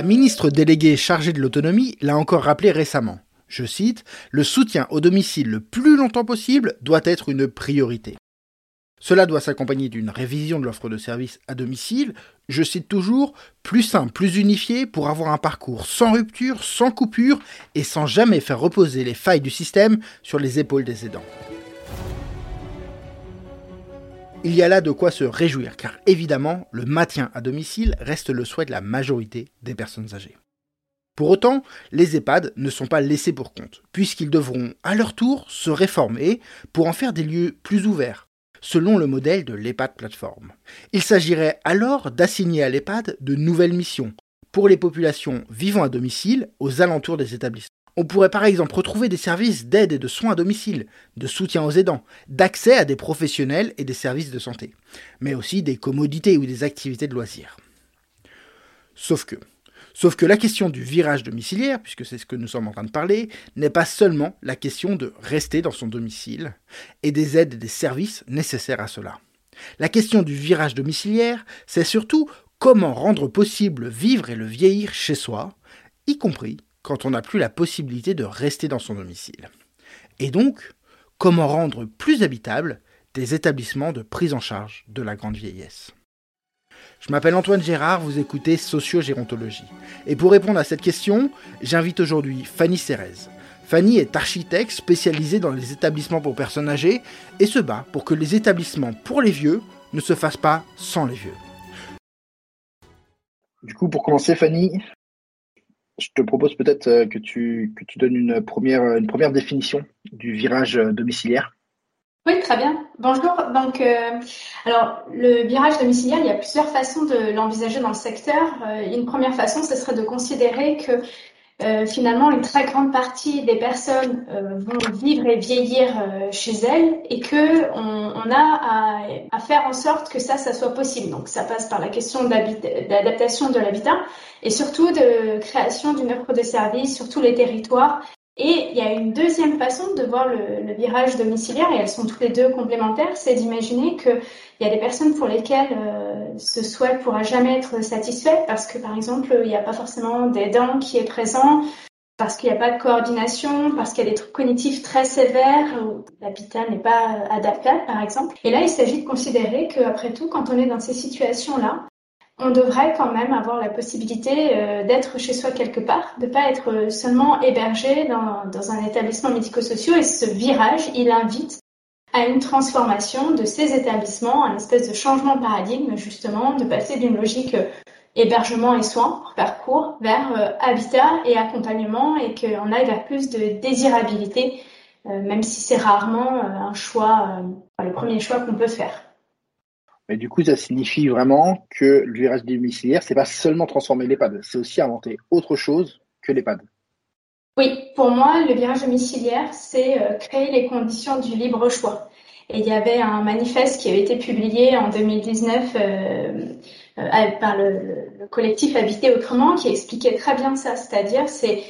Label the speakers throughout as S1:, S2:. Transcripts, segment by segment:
S1: La ministre déléguée chargée de l'autonomie l'a encore rappelé récemment. Je cite, Le soutien au domicile le plus longtemps possible doit être une priorité. Cela doit s'accompagner d'une révision de l'offre de services à domicile, je cite toujours, plus simple, plus unifié pour avoir un parcours sans rupture, sans coupure et sans jamais faire reposer les failles du système sur les épaules des aidants. Il y a là de quoi se réjouir, car évidemment, le maintien à domicile reste le souhait de la majorité des personnes âgées. Pour autant, les EHPAD ne sont pas laissés pour compte, puisqu'ils devront à leur tour se réformer pour en faire des lieux plus ouverts, selon le modèle de l'EHPAD plateforme. Il s'agirait alors d'assigner à l'EHPAD de nouvelles missions pour les populations vivant à domicile aux alentours des établissements. On pourrait par exemple retrouver des services d'aide et de soins à domicile, de soutien aux aidants, d'accès à des professionnels et des services de santé, mais aussi des commodités ou des activités de loisirs. Sauf que, Sauf que la question du virage domiciliaire, puisque c'est ce que nous sommes en train de parler, n'est pas seulement la question de rester dans son domicile et des aides et des services nécessaires à cela. La question du virage domiciliaire, c'est surtout comment rendre possible vivre et le vieillir chez soi, y compris quand on n'a plus la possibilité de rester dans son domicile. Et donc, comment rendre plus habitables des établissements de prise en charge de la grande vieillesse? Je m'appelle Antoine Gérard, vous écoutez Sociogérontologie. Et pour répondre à cette question, j'invite aujourd'hui Fanny Cérez. Fanny est architecte spécialisée dans les établissements pour personnes âgées et se bat pour que les établissements pour les vieux ne se fassent pas sans les vieux.
S2: Du coup, pour commencer, Fanny, je te propose peut-être euh, que tu, que tu donnes une première, une première définition du virage domiciliaire.
S3: Oui, très bien. Bonjour. Donc, euh, alors, le virage domiciliaire, il y a plusieurs façons de l'envisager dans le secteur. Euh, une première façon, ce serait de considérer que euh, finalement, une très grande partie des personnes vont vivre et vieillir chez elles et que on, a à, à, faire en sorte que ça, ça soit possible. Donc, ça passe par la question d'adaptation de l'habitat et surtout de création d'une offre de services sur tous les territoires et il y a une deuxième façon de voir le, virage domiciliaire, et elles sont toutes les deux complémentaires, c'est d'imaginer qu'il y a des personnes pour lesquelles euh, ce souhait pourra jamais être satisfait parce que, par exemple, il n'y a pas forcément d'aidant qui est présent, parce qu'il n'y a pas de coordination, parce qu'il y a des trucs cognitifs très sévères, où l'habitat n'est pas adaptable, par exemple. Et là, il s'agit de considérer qu'après tout, quand on est dans ces situations-là, on devrait quand même avoir la possibilité euh, d'être chez soi quelque part, de ne pas être seulement hébergé dans, un établissement médico-social. Et ce virage, il invite à une transformation de ces établissements, un espèce de changement de paradigme, justement, de passer d'une logique euh, hébergement et soins, pour faire court, vers euh, habitat et accompagnement et qu'on aille vers plus de désirabilité, même si c'est rarement un choix, le premier choix qu'on peut faire.
S2: Mais du coup, ça signifie vraiment que le virage domiciliaire, c'est pas seulement transformer l'EHPAD, c'est aussi inventer autre chose que l'EHPAD.
S3: Oui, pour moi, le virage domiciliaire, c'est euh, créer les conditions du libre choix. Et il y avait un manifeste qui avait été publié en 2019 euh, euh, par le, le, collectif Habiter autrement qui expliquait très bien ça, c'est-à-dire c'est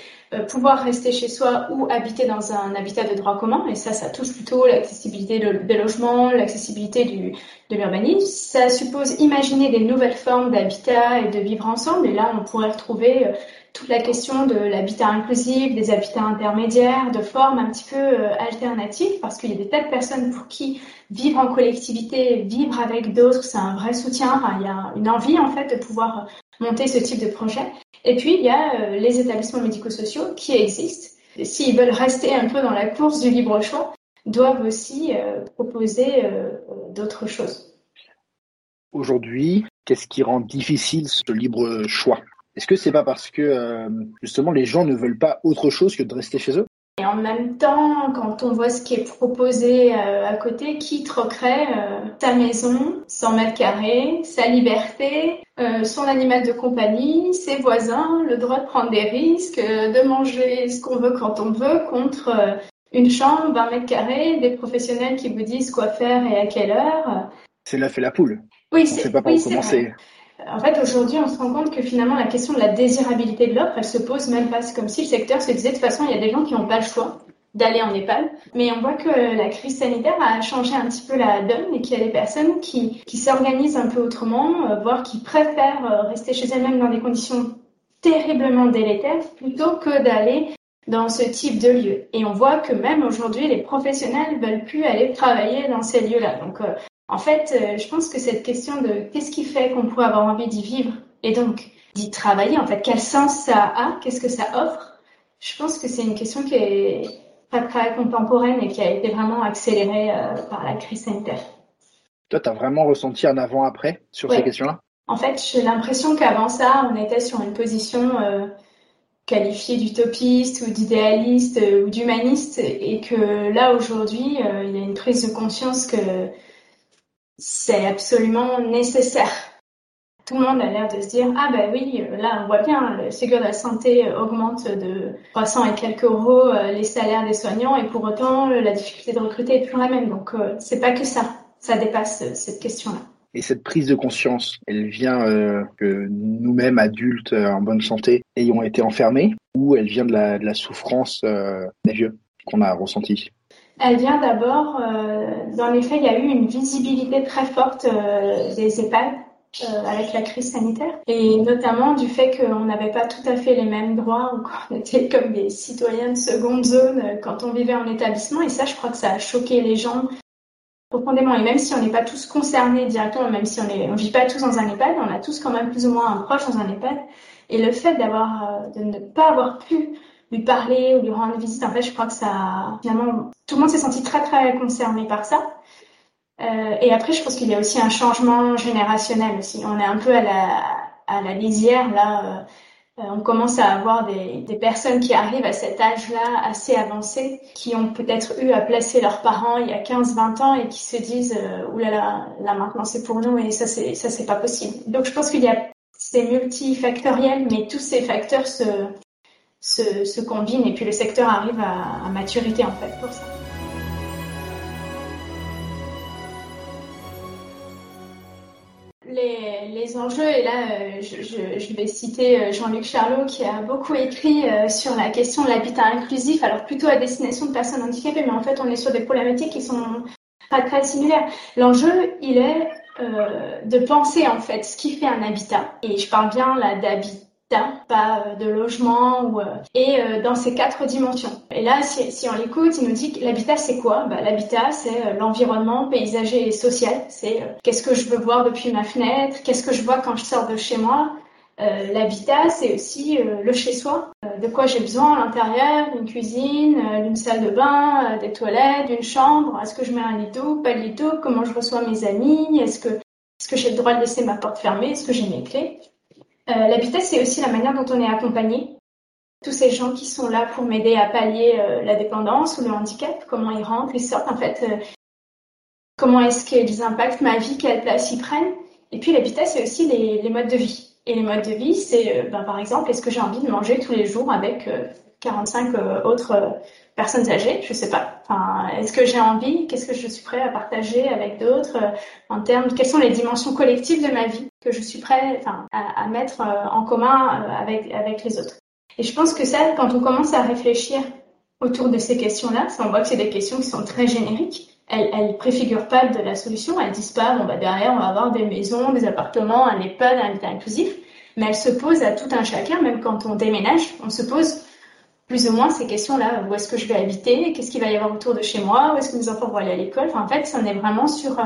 S3: pouvoir rester chez soi ou habiter dans un habitat de droit commun. Et ça, ça touche plutôt l'accessibilité des logements, l'accessibilité de l'urbanisme. Ça suppose imaginer des nouvelles formes d'habitat et de vivre ensemble. Et là, on pourrait retrouver euh, toute la question de l'habitat inclusif, des habitats intermédiaires, de formes un petit peu euh, alternatives, parce qu'il y a des tas de personnes pour qui vivre en collectivité, vivre avec d'autres, c'est un vrai soutien. il y a une envie en fait de pouvoir monter ce type de projet. Et puis, il y a euh, les établissements médico-sociaux qui existent. S'ils veulent rester un peu dans la course du libre choix, doivent aussi euh, proposer euh, d'autres choses.
S2: Aujourd'hui, qu'est-ce qui rend difficile ce libre choix? Est-ce que c'est pas parce que justement les gens ne veulent pas autre chose que de rester chez eux?
S3: En même temps, quand on voit ce qui est proposé euh, à côté, qui troquerait euh, sa maison, 100 mètres carrés, sa liberté, euh, son animal de compagnie, ses voisins, le droit de prendre des risques, de manger ce qu'on veut quand on veut, contre une chambre, 20 mètres carrés, des professionnels qui vous disent quoi faire et à quelle heure.
S2: C'est là fait la poule.
S3: Oui, c'est pas par oui, commencer. En fait, aujourd'hui, on se rend compte que finalement, la question de la désirabilité de l'offre, elle se pose même pas. C'est comme si le secteur se disait, de toute façon, il y a des gens qui n'ont pas le choix d'aller en EHPAD. Mais on voit que la crise sanitaire a changé un petit peu la donne et qu'il y a des personnes qui, qui s'organisent un peu autrement, euh, voire qui préfèrent euh, rester chez elles-mêmes dans des conditions terriblement délétère plutôt que d'aller dans ce type de lieu. Et on voit que même aujourd'hui, les professionnels veulent plus aller travailler dans ces lieux-là. Donc, euh, en fait, euh, je pense que cette question de qu'est-ce qui fait qu'on pourrait avoir envie d'y vivre et donc d'y travailler, en fait, quel sens ça a, qu'est-ce que ça offre, je pense que c'est une question qui est pas très contemporaine et qui a été vraiment accélérée euh, par la crise sanitaire.
S1: Toi, tu as vraiment ressenti un avant-après sur ces questions-là?
S3: En fait, j'ai l'impression qu'avant ça, on était sur une position euh, qualifiée d'utopiste ou d'idéaliste ou d'humaniste et que là, aujourd'hui, il y a une prise de conscience que c'est absolument nécessaire. Tout le monde a l'air de se dire ah ben oui là on voit bien le Ségur de la santé augmente de 300 et quelques euros euh, les salaires des soignants et pour autant la difficulté de recruter est toujours la même. Donc euh, c'est pas que ça. Ça dépasse euh, cette question là
S1: et cette prise de conscience, elle vient que nous-mêmes, adultes en bonne santé, ayons été enfermés, ou elle vient de la, de la souffrance des vieux qu'on a ressentie
S3: Elle vient d'abord, dans les faits, il y a eu une visibilité très forte des EHPAD euh, avec la crise sanitaire. Et notamment du fait qu'on n'avait pas tout à fait les mêmes droits ou qu'on était comme des citoyens de seconde zone euh, quand on vivait en établissement. Et ça je crois que ça a choqué les gens profondément. Et même si on n'est pas tous concernés directement même si on on vit pas tous dans un EHPAD on a tous quand même plus ou moins un proche dans un EHPAD. Et le fait euh, de ne pas avoir pu lui parler ou lui rendre visite en fait je crois que ça finalement tout le monde s'est senti très très concerné par ça euh, et après, je pense qu'il y a aussi un changement générationnel aussi. On est un peu à la, à la lisière là. Euh, on commence à avoir des, personnes qui arrivent à cet âge-là assez avancé, qui ont peut-être eu à placer leurs parents il y a 15-20 ans et qui se disent euh, oulala, là maintenant c'est pour nous et ça c'est ça c'est pas possible. Donc je pense qu'il y a c'est multifactoriel, mais tous ces facteurs se, se, se combinent et puis le secteur arrive à, maturité en fait pour ça. les, les, enjeux, et là euh, je, vais citer euh, Jean-Luc Charlot qui a beaucoup écrit euh, sur la question de l'habitat inclusif, alors plutôt à destination de personnes handicapées, mais en fait on est sur des problématiques qui sont pas très similaires. L'enjeu, il est de penser en fait ce qui fait un habitat, et je parle bien là d'habitat pas euh, de logement ou, euh, et euh, dans ces quatre dimensions. Et là, si, on l'écoute, il nous dit que l'habitat c'est quoi? Bah, L'habitat c'est l'environnement paysager et social. C'est qu'est-ce que je veux voir depuis ma fenêtre, qu'est-ce que je vois quand je sors de chez moi? L'habitat, c'est aussi le chez-soi. De quoi j'ai besoin à l'intérieur, d'une cuisine, d'une salle de bain, des toilettes, d'une chambre. Est-ce que je mets un lit d'eau, pas de lit d'eau Comment je reçois mes amis? Est-ce que, est-ce que j'ai le droit de laisser ma porte fermée? Est-ce que j'ai mes clés? Euh, L'habitat, c'est aussi la manière dont on est accompagné. Tous ces gens qui sont là pour m'aider à pallier euh, la dépendance ou le handicap, comment ils rentrent, ils sortent, en fait, euh, comment est-ce qu'ils impactent ma vie, quelle place ils prennent. Et puis l'habitat, c'est aussi les, les, modes de vie. Et les modes de vie, c'est ben, par exemple, est-ce que j'ai envie de manger tous les jours avec 45 autres personnes âgées, je sais pas. Enfin, est-ce que j'ai envie? Qu'est-ce que je suis prêt à partager avec d'autres? En termes Quelles sont les dimensions collectives de ma vie que je suis prêt enfin, à, mettre euh, en commun euh, avec, avec les autres? Et je pense que ça, quand on commence à réfléchir autour de ces questions-là, on voit que c'est des questions qui sont très génériques. Elles, elles préfigurent pas de la solution. Elles disent pas, bon, bah, derrière, on va avoir des maisons, des appartements, un EHPAD, un habitat inclusif. Mais elles se posent à tout un chacun, même quand on déménage, on se pose plus ou moins ces questions-là. Où est-ce que je vais habiter? Qu'est-ce qu'il va y avoir autour de chez moi? Où est-ce que mes enfants vont aller à l'école? Enfin, en fait, ça en est vraiment sur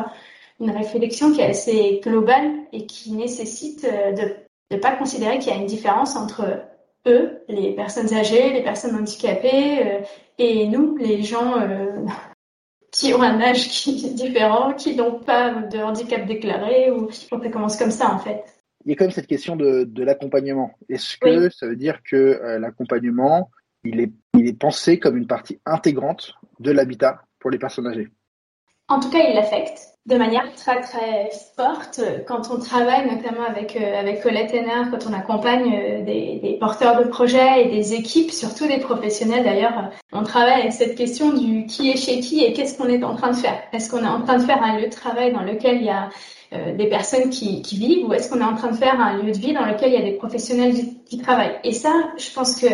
S3: une réflexion qui est assez globale et qui nécessite euh, de ne pas considérer qu'il y a une différence entre eux, les personnes âgées, les personnes handicapées, euh, et nous, les gens euh, qui ont un âge qui est différent, qui n'ont pas de handicap déclaré, ou on commence comme ça en fait.
S1: Il y a quand même cette question de, de l'accompagnement. Est-ce que oui. ça veut dire que euh, l'accompagnement, il est, il est pensé comme une partie intégrante de l'habitat pour les personnes âgées.
S3: En tout cas, il l'affecte de manière très très forte. Quand on travaille notamment avec euh, avec Colette Henner, quand on accompagne euh, des, des, porteurs de projets et des équipes, surtout des professionnels d'ailleurs, on travaille avec cette question du qui est chez qui et qu'est-ce qu'on est en train de faire. Est-ce qu'on est en train de faire un lieu de travail dans lequel il y a euh, des personnes qui, qui vivent ou est-ce qu'on est en train de faire un lieu de vie dans lequel il y a des professionnels qui travaillent? Et ça, je pense que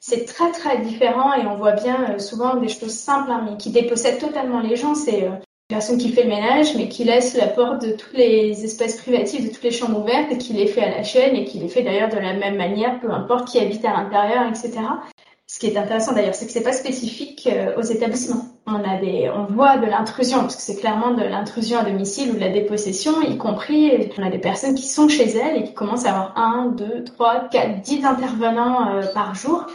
S3: c'est très très différent et on voit bien souvent des choses simples hein, mais qui dépossèdent totalement les gens. C'est personne qui fait le ménage, mais qui laisse la porte de tous les espaces privatifs, de toutes les chambres ouvertes, et qui les fait à la chaîne, et qui les fait d'ailleurs de la même manière, peu importe qui habite à l'intérieur, etc. Ce qui est intéressant d'ailleurs, c'est que c'est pas spécifique euh, aux établissements. On a des, on voit de l'intrusion, parce que c'est clairement de l'intrusion à domicile ou de la dépossession, y compris, on a des personnes qui sont chez elles et qui commencent à avoir un, deux, trois, quatre, dix intervenants euh, par jour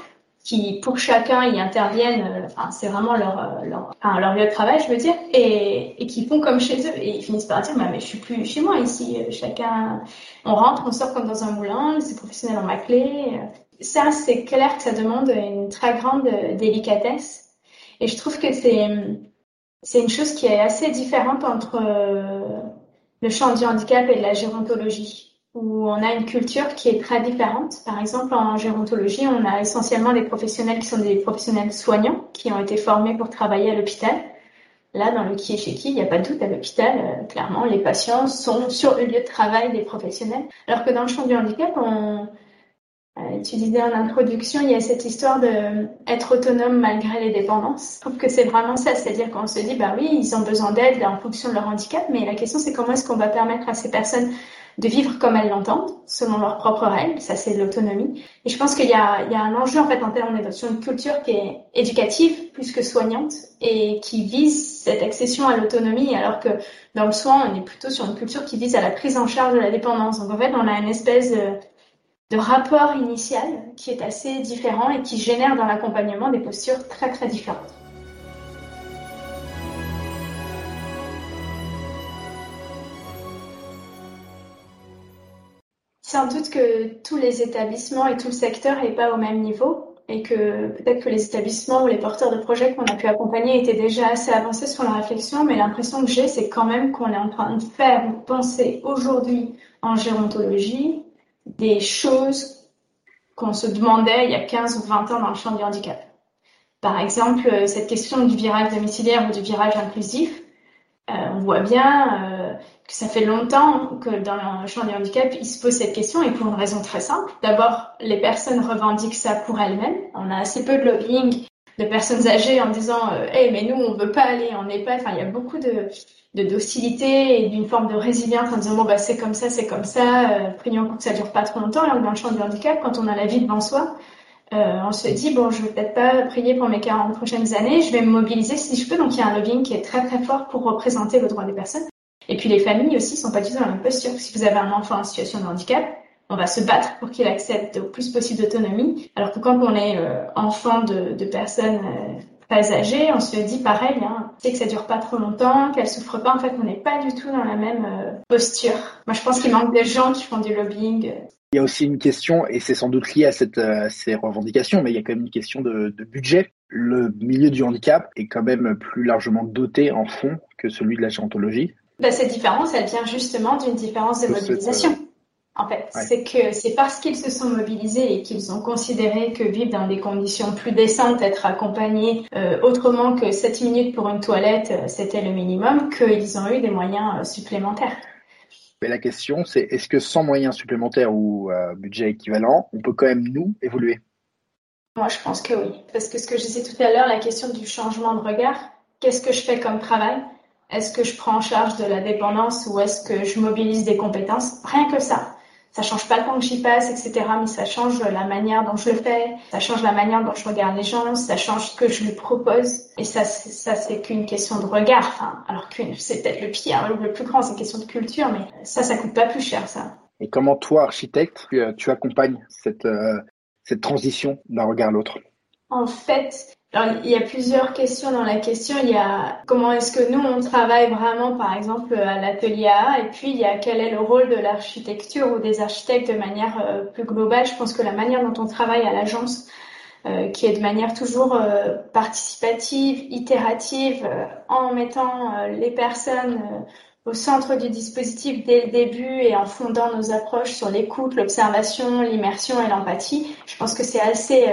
S3: qui pour chacun y interviennent, euh, enfin c'est vraiment leur euh, leur, enfin, leur lieu de travail, je veux dire, et, et qui font comme chez eux. Et ils finissent par dire bah, mais je suis plus chez moi ici, euh, chacun on rentre, on sort comme dans un moulin, ces professionnels ont ma clé. Ça c'est clair que ça demande une très grande délicatesse. Et je trouve que c'est c'est une chose qui est assez différente entre le champ du handicap et de la gérontologie où on a une culture qui est très différente. Par exemple, en gérontologie, on a essentiellement des professionnels qui sont des professionnels soignants, qui ont été formés pour travailler à l'hôpital. Là, dans le qui est chez qui, il n'y a pas de doute, à l'hôpital, euh, clairement, les patients sont sur le lieu de travail des professionnels. Alors que dans le champ du handicap, on, euh, tu disais en introduction, il y a cette histoire de être autonome malgré les dépendances. Je trouve que c'est vraiment ça, c'est-à-dire qu'on se dit, bah oui, ils ont besoin d'aide en fonction de leur handicap, mais la question c'est comment est-ce qu'on va permettre à ces personnes de vivre comme elles l'entendent, selon leurs propres règles. Ça, c'est l'autonomie. Et je pense qu'il y y a un enjeu, en fait, en termes, on est sur une culture qui est éducative plus que soignante et qui vise cette accession à l'autonomie, alors que dans le soin, on est plutôt sur une culture qui vise à la prise en charge de la dépendance. Donc, en fait, on a une espèce de, de rapport initial qui est assez différent et qui génère dans l'accompagnement des postures très, très différentes. Sans doute que tous les établissements et tout le secteur n'est pas au même niveau et que peut-être que les établissements ou les porteurs de projets qu'on a pu accompagner étaient déjà assez avancés sur la réflexion, mais l'impression que j'ai, c'est quand même qu'on est en train de faire ou penser aujourd'hui en gérontologie des choses qu'on se demandait il y a 15 ou 20 ans dans le champ du handicap. Par exemple, cette question du virage domiciliaire ou du virage inclusif, euh, on voit bien euh, que ça fait longtemps que dans le champ du handicap, ils se posent cette question et pour une raison très simple. D'abord, les personnes revendiquent ça pour elles-mêmes. On a assez peu de lobbying de personnes âgées en disant euh, hey, mais nous, on veut pas aller en EHPAD. Enfin, il y a beaucoup de, de docilité et d'une forme de résilience en disant bon, bah, c'est comme ça, c'est comme ça, euh, prions pour que ça dure pas trop longtemps. Là, dans le champ du handicap, quand on a la vie devant soi, euh, on se dit bon, je vais peut-être pas prier pour mes 40 prochaines années, je vais me mobiliser si je peux. Donc, il y a un lobbying qui est très très fort pour représenter le droit des personnes. Et puis les familles aussi sont pas du tout dans la même posture. Si vous avez un enfant en situation de handicap, on va se battre pour qu'il accepte au plus possible d'autonomie. Alors que quand on est euh, enfant de, personnes euh, très âgées, on se dit pareil, hein, c'est que ça dure pas trop longtemps, qu'elle souffre pas. En fait, on n'est pas du tout dans la même euh, posture. Moi, je pense qu'il manque des gens qui font du lobbying.
S1: Il y a aussi une question, et c'est sans doute lié à ces revendications, mais il y a quand même une question de, de budget. Le milieu du handicap est quand même plus largement doté en fonds que celui de la gérontologie.
S3: Bah, cette différence, elle vient justement d'une différence de mobilisation. En fait, c'est que c'est parce qu'ils se sont mobilisés et qu'ils ont considéré que vivre dans des conditions plus décentes, être accompagnés euh, autrement que 7 minutes pour une toilette, euh, c'était le minimum, qu'ils ont eu des moyens euh, supplémentaires.
S1: Mais la question, c'est est-ce que sans moyens supplémentaires ou euh, budget équivalent, on peut quand même nous évoluer?
S3: Moi, je pense que oui, parce que ce que je disais tout à l'heure, la question du changement de regard, qu'est-ce que je fais comme travail? Est-ce que je prends en charge de la dépendance ou est-ce que je mobilise des compétences? Rien que ça. Ça change pas le temps que j'y passe, etc. Mais ça change la manière dont je le fais, ça change la manière dont je regarde les gens, ça change ce que je lui propose. Et ça, ça c'est qu'une question de regard. Enfin, alors que c'est peut-être le pire, le plus grand, c'est une question de culture, mais ça, ça coûte pas plus cher, ça.
S1: Et comment toi, architecte, tu, tu accompagnes cette, euh, cette transition d'un regard à l'autre?
S3: En fait, alors, il y a plusieurs questions dans la question. Il y a comment est-ce que nous, on travaille vraiment, par exemple, à l'atelier A, et puis il y a quel est le rôle de l'architecture ou des architectes de manière euh, plus globale. Je pense que la manière dont on travaille à l'agence, euh, qui est de manière toujours euh, participative, itérative, en mettant les personnes au centre du dispositif dès le début et en fondant nos approches sur l'écoute, l'observation, l'immersion et l'empathie, je pense que c'est assez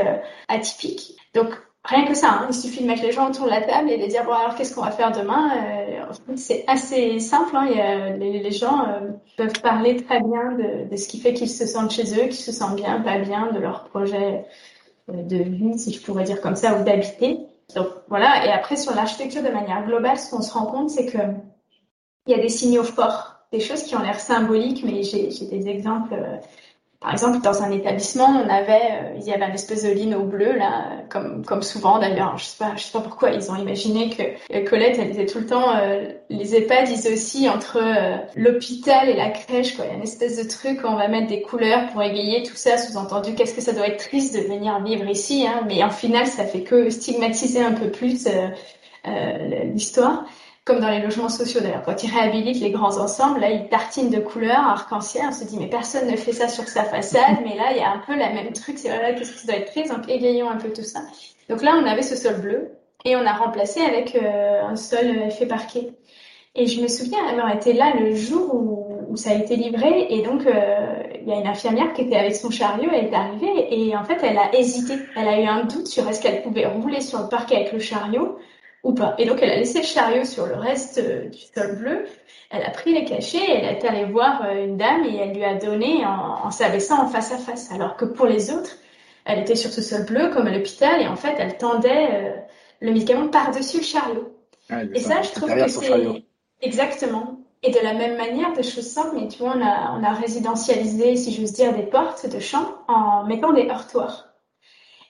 S3: atypique. Donc, Rien que ça, hein. il suffit de mettre les gens autour de la table et de dire bon alors qu'est-ce qu'on va faire demain. Euh, c'est assez simple. Hein. Les, gens euh, peuvent parler très bien de, de ce qui fait qu'ils se sentent chez eux, qu'ils se sentent bien, pas bien, de leur projet euh, de vie, si je pourrais dire comme ça, ou d'habiter. Donc voilà, et après sur l'architecture de manière globale, ce qu'on se rend compte, c'est que il y a des signaux forts, des choses qui ont l'air symboliques, mais j'ai des exemples par exemple, dans un établissement, on avait, euh, il y avait un espèce de lino bleu là, comme comme souvent d'ailleurs. Je sais pas, je sais pas pourquoi ils ont imaginé que euh, Colette, elle disait tout le temps, euh, les EHPAD, ils aussi entre l'hôpital et la crèche, quoi. Il y a une espèce de truc où on va mettre des couleurs pour égayer tout ça. Sous-entendu, qu'est-ce que ça doit être triste de venir vivre ici, hein, mais en final, ça fait que stigmatiser un peu plus l'histoire comme dans les logements sociaux d'ailleurs. Quand ils réhabilitent les grands ensembles, là, ils tartinent de couleurs arc-en-ciel. On se dit, mais personne ne fait ça sur sa façade. mais là, il y a un peu la même truc. C'est voilà, qu'est-ce qui doit être pris? Donc, égayons un peu tout ça. Donc là, on avait ce sol bleu et on a remplacé avec euh, un sol fait parquet. Et je me souviens avoir été là le jour où, ça a été livré. Et donc, euh, il y a une infirmière qui était avec son chariot. Elle est arrivée et en fait, elle a hésité. Elle a eu un doute sur est-ce qu'elle pouvait rouler sur le parquet avec le chariot ou pas. Et donc, elle a laissé le chariot sur le reste euh, du sol bleu. Elle a pris les cachets, elle est allée voir euh, une dame et elle lui a donné en, en s'abaissant en face à face. Alors que pour les autres, elle était sur ce sol bleu comme à l'hôpital et en fait, elle tendait euh, le médicament par-dessus le chariot.
S1: Ah,
S3: et ça, je trouve que c'est exactement. Et de la même manière, des choses simples, mais tu vois, on a, on a résidentialisé, si j'ose dire, des portes de champs en mettant des heurtoirs.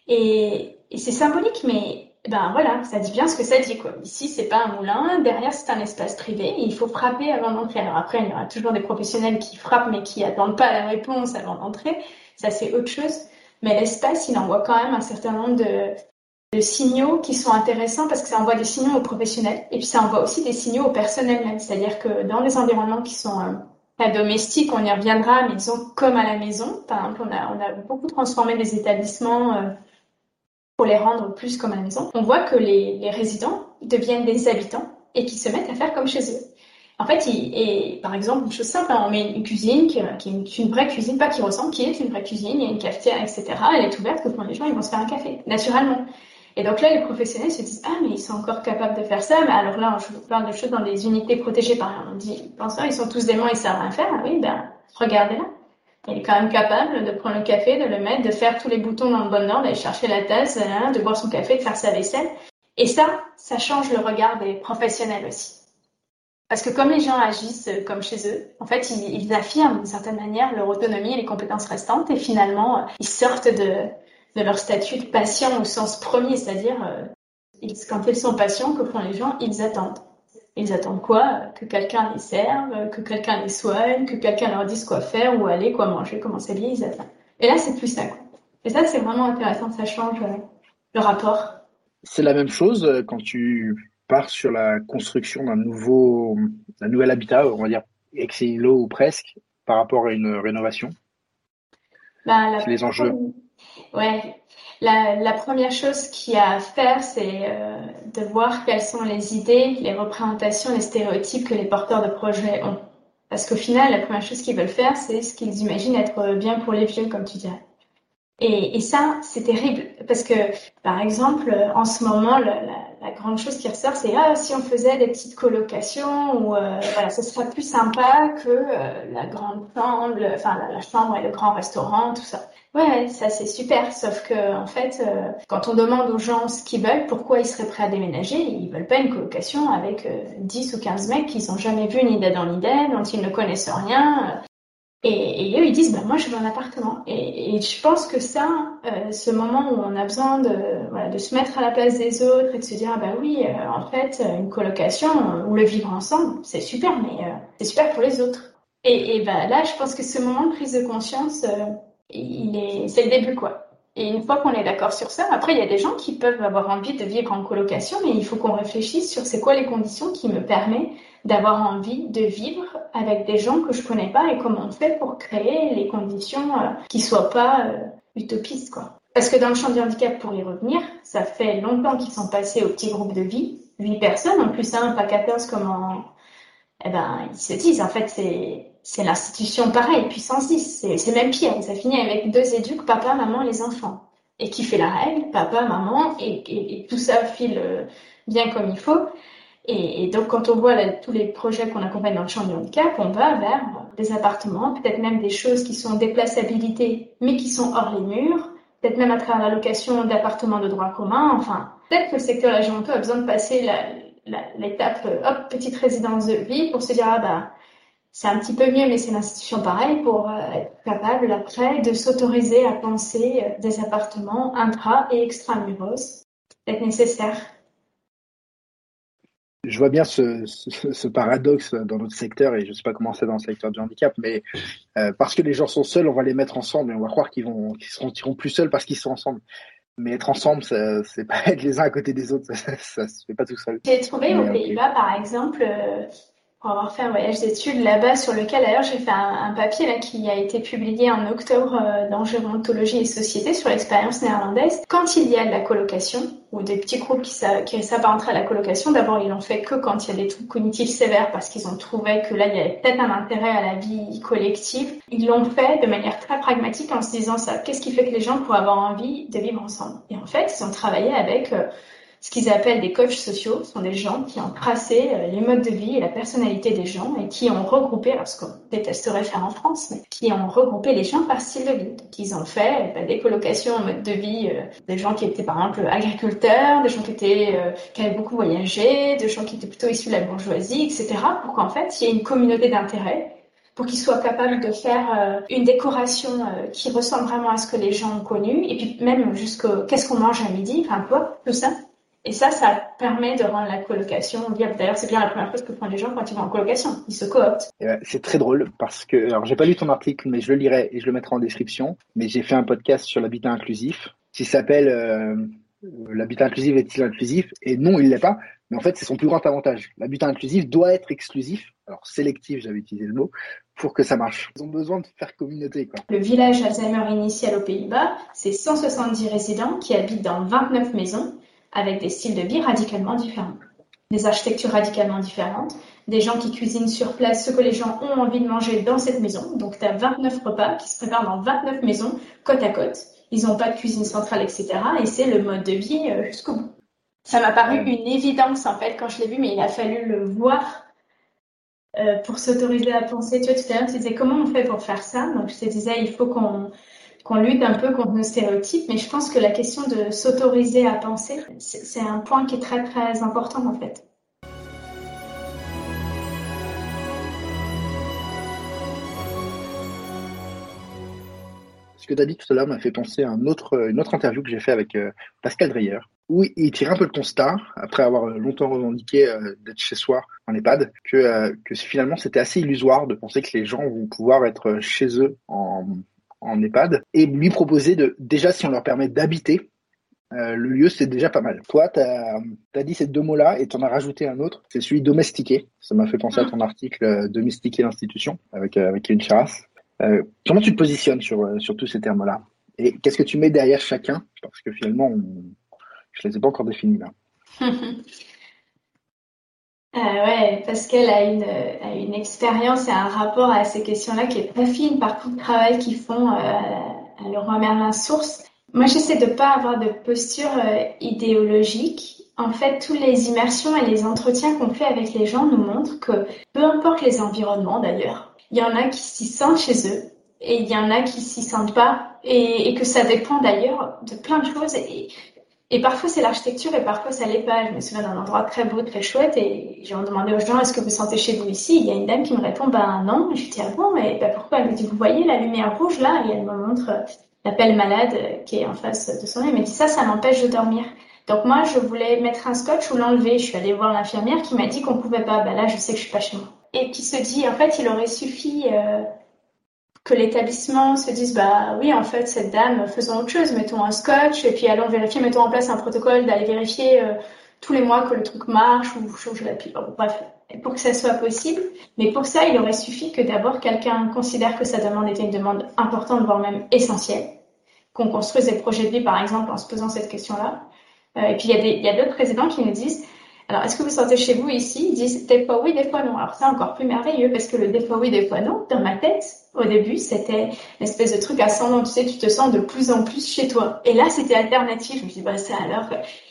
S3: Et, et c'est symbolique, mais ben voilà, ça dit bien ce que ça dit quoi. Ici, c'est pas un moulin, derrière c'est un espace privé, et il faut frapper avant d'entrer. Alors après, il y aura toujours des professionnels qui frappent mais qui attendent pas la réponse avant d'entrer. Ça c'est autre chose. Mais l'espace, il envoie quand même un certain nombre de, signaux qui sont intéressants parce que ça envoie des signaux aux professionnels et puis ça envoie aussi des signaux aux personnels même. C'est-à-dire que dans les environnements qui sont euh, domestiques, on y reviendra, mais disons comme à la maison. Par exemple, on a, on a beaucoup transformé des établissements. Euh, pour les rendre plus comme à la maison, on voit que les, résidents deviennent des habitants et qui se mettent à faire comme chez eux. En fait, il, et par exemple, une chose simple, hein, on met une cuisine qui, qui, est une vraie cuisine, pas qui ressemble, qui est une vraie cuisine, il y a une cafetière, etc. Elle est ouverte que pour les gens, ils vont se faire un café, naturellement. Et donc là, les professionnels se disent, ah, mais ils sont encore capables de faire ça. Mais alors là, je vous parle de choses dans des unités protégées par. On dit, pensez, ils sont tous démons, ils savent rien faire. Ah oui, ben, regardez Il est quand même capable de prendre le café, de le mettre, de faire tous les boutons dans le bon ordre, d'aller chercher la tasse, hein, de boire son café, de faire sa vaisselle. Et ça, ça change le regard des professionnels aussi. Parce que comme les gens agissent comme chez eux, en fait, ils, affirment d'une certaine manière leur autonomie et les compétences restantes, et finalement, ils sortent de, de leur statut de patient au sens premier, c'est-à-dire, euh, quand ils sont patients, que font les gens Ils attendent. Ils attendent quoi? Que quelqu'un les serve, que quelqu'un les soigne, que quelqu'un leur dise quoi faire, où aller, quoi manger, comment s'habiller, ils attendent. Et là, c'est plus ça. Et ça, c'est vraiment intéressant, ça change euh, le rapport.
S1: C'est la même chose euh, quand tu pars sur la construction d'un nouveau, d'un nouvel habitat, on va dire ex ou presque, par rapport à une rénovation?
S3: Bah,
S1: les enjeux.
S3: Ouais, la, première chose qu'il y a à faire, c'est euh, de voir quelles sont les idées, les représentations, les stéréotypes que les porteurs de projets ont. Parce qu'au final, la première chose qu'ils veulent faire, c'est ce qu'ils imaginent être bien pour les vieux, comme tu dirais. Et, ça, c'est terrible parce que, par exemple, en ce moment, la, grande chose qui ressort, c'est ah, si on faisait des petites colocations ou euh, voilà, ce serait plus sympa que euh, la grande chambre, enfin la, chambre et le grand restaurant, tout ça. Ouais, ça c'est super. Sauf que en fait, euh, quand on demande aux gens ce qu'ils veulent, pourquoi ils seraient prêts à déménager, ils veulent pas une colocation avec 10 ou 15 mecs qu'ils ont jamais vu ni d'Adam ni d'elle, dont ils ne connaissent rien. Et, eux, ils disent, bah, moi, je veux un appartement. Et, je pense que ça, euh, ce moment où on a besoin de, voilà, de se mettre à la place des autres et de se dire, ah, bah oui, euh, en fait, une colocation ou le vivre ensemble, c'est super, mais euh, c'est super pour les autres. Et, et bah, là, je pense que ce moment de prise de conscience, il est, c'est le début, quoi. Et une fois qu'on est d'accord sur ça, après, il y a des gens qui peuvent avoir envie de vivre en colocation, mais il faut qu'on réfléchisse sur c'est quoi les conditions qui me permettent d'avoir envie de vivre avec des gens que je connais pas et comment on fait pour créer les conditions euh, qui soient pas euh, utopistes, quoi. Parce que dans le champ du handicap, pour y revenir, ça fait longtemps qu'ils sont passés au petit groupe de vie, 8 personnes, en plus un, pas 14 comme en... Eh ben, ils se disent, en fait, c'est, c'est l'institution pareil, puissance 10, c'est, même pire, ça finit avec deux éduques, papa, maman, les enfants. Et qui fait la règle, papa, maman, et, et tout ça file euh, bien comme il faut. Et, donc, quand on voit tous les projets qu'on accompagne dans le champ du handicap, on va vers des appartements, peut-être même des choses qui sont déplaçabilité, mais qui sont hors les murs, peut-être même à travers la location d'appartements de droit commun. Enfin, Peut-être que le secteur Géronto a besoin de passer l'étape, hop, petite résidence de vie pour se dire, ah bah, c'est un petit peu mieux, mais c'est l'institution pareil pour euh, être capable après de s'autoriser à penser euh, des appartements intra et extramuros, peut-être nécessaire.
S1: Je vois bien ce, paradoxe dans notre secteur, et je ne sais pas comment c'est dans le secteur du handicap, mais euh, parce que les gens sont seuls, on va les mettre ensemble et on va croire qu'ils vont qu'ils se sentiront plus seuls parce qu'ils sont ensemble. Mais être ensemble, c'est pas être les uns à côté des autres, ça, ne se fait pas tout seul.
S3: J'ai trouvé aux Pays-Bas, par exemple, pour avoir fait un voyage d'études là-bas sur lequel d'ailleurs j'ai fait un, papier là qui a été publié en octobre euh, dans Gérontologie et Société sur l'expérience néerlandaise. Quand il y a de la colocation ou des petits groupes qui, qui à la colocation, d'abord ils l'ont fait que quand il y a des troubles cognitifs sévères parce qu'ils ont trouvé que là il y avait peut-être un intérêt à la vie collective. Ils l'ont fait de manière très pragmatique en se disant ça, qu'est-ce qui fait que les gens pourraient avoir envie de vivre ensemble? Et en fait ils ont travaillé avec euh, ce qu'ils appellent des coachs sociaux sont des gens qui ont tracé euh, les modes de vie et la personnalité des gens et qui ont regroupé, alors ce qu'on détesterait faire en France, mais qui ont regroupé les gens par style de vie. Donc ils ont fait bah, des colocations en mode de vie, euh, des gens qui étaient par exemple agriculteurs, des gens qui étaient euh, qui avaient beaucoup voyagé, des gens qui étaient plutôt issus de la bourgeoisie, etc. Pour qu'en fait il y ait une communauté d'intérêt pour qu'ils soient capables de faire une décoration qui ressemble vraiment à ce que les gens ont connu, et puis même jusqu'au qu'est-ce qu'on mange à midi, enfin quoi, tout ça. Et ça, ça permet de rendre la colocation viable. D'ailleurs, c'est bien la première chose que font les gens quand ils vont en colocation. Ils se cooptent.
S1: C'est très drôle parce que, alors, j'ai pas lu ton article, mais je le lirai et je le mettrai en description. Mais j'ai fait un podcast sur l'habitat inclusif qui s'appelle euh, L'habitat inclusif est-il inclusif? Et non, il l'est pas. Mais en fait, c'est son plus grand avantage. L'habitat inclusif doit être exclusif, alors sélectif, j'avais utilisé le mot, pour que ça marche. Ils ont besoin de faire communauté. Quoi.
S3: Le village Alzheimer initial aux Pays-Bas, c'est 170 résidents qui habitent dans 29 maisons avec des styles de vie radicalement différents, des architectures radicalement différentes, des gens qui cuisinent sur place ce que les gens ont envie de manger dans cette maison. Donc, tu as 29 repas qui se préparent dans 29 maisons, côte à côte. Ils n'ont pas de cuisine centrale, etc. Et c'est le mode de vie euh, jusqu'au bout. Ça m'a paru une évidence, en fait, quand je l'ai vu, mais il a fallu le voir euh, pour s'autoriser à penser. Tu vois, tout à l'heure, tu disais comment on fait pour faire ça? Donc, je te disais, il faut qu'on qu'on lutte un peu contre nos stéréotypes, mais je pense que la question de s'autoriser à penser, c'est un point qui est très très important en fait.
S1: Que tu as dit tout à m'a fait penser à une autre, une autre interview que j'ai fait avec euh, Pascal Dreyer, où il tire un peu le constat, après avoir longtemps revendiqué euh, d'être chez soi en EHPAD, que, euh, que finalement c'était assez illusoire de penser que les gens vont pouvoir être chez eux en, EHPAD et lui proposer de, déjà si on leur permet d'habiter, euh, le lieu, c'est déjà pas mal. Toi, tu as, dit ces deux mots-là et tu en as rajouté un autre, c'est celui domestiquer. Ça m'a fait penser à ton article euh, Domestiquer l'institution avec, euh, avec une chasse. Euh, comment tu te positionnes sur, sur tous ces termes-là? Et qu'est-ce que tu mets derrière chacun? Parce que finalement, je les ai pas encore définis là.
S3: Ah ouais, qu'elle a une, a une expérience et un rapport à ces questions-là qui est très fine par tout le travail qu'ils font euh, à Leroy Merlin Source. Moi, j'essaie de pas avoir de posture euh, idéologique. En fait, toutes les immersions et les entretiens qu'on fait avec les gens nous montrent que peu importe les environnements d'ailleurs, il y en a qui s'y sentent chez eux et il y en a qui s'y sentent pas et, que ça dépend d'ailleurs de plein de choses. Et parfois c'est l'architecture et parfois ça l'est pas. Je me souviens d'un endroit très beau, très chouette et j'ai demandé aux gens est-ce que vous sentez chez vous ici? Il y a une dame qui me répond ben non. Je ah bon? Mais ben, pourquoi? Elle me dit vous voyez la lumière rouge là? Et elle me montre la pelle malade qui est en face de son lit. Elle me dit ça ça m'empêche de dormir. Donc moi je voulais mettre un scotch ou l'enlever. Je suis allée voir l'infirmière qui m'a dit qu'on pouvait pas. Ben là je sais que je suis pas chez moi. Et qui se dit en fait il aurait suffi euh, que l'établissement se dise bah oui en fait cette dame faisons autre chose mettons un scotch et puis allons vérifier mettons en place un protocole d'aller vérifier euh, tous les mois que le truc marche ou changer la pile bref pour que ça soit possible mais pour ça il aurait suffi que d'abord quelqu'un considère que sa demande était une demande importante voire même essentielle qu'on construise des projets de vie par exemple en se posant cette question là euh, et puis il y a d'autres présidents qui nous disent alors, est-ce que vous sentez chez vous ici? Ils disent des fois oui, des fois non. Alors, c'est encore plus merveilleux parce que le des fois oui, des fois non, dans ma tête, au début, c'était une espèce de truc ascendant. Tu sais, tu te sens de plus en plus chez toi. Et là, c'était alternatif. Je me dis, bah, c'est alors.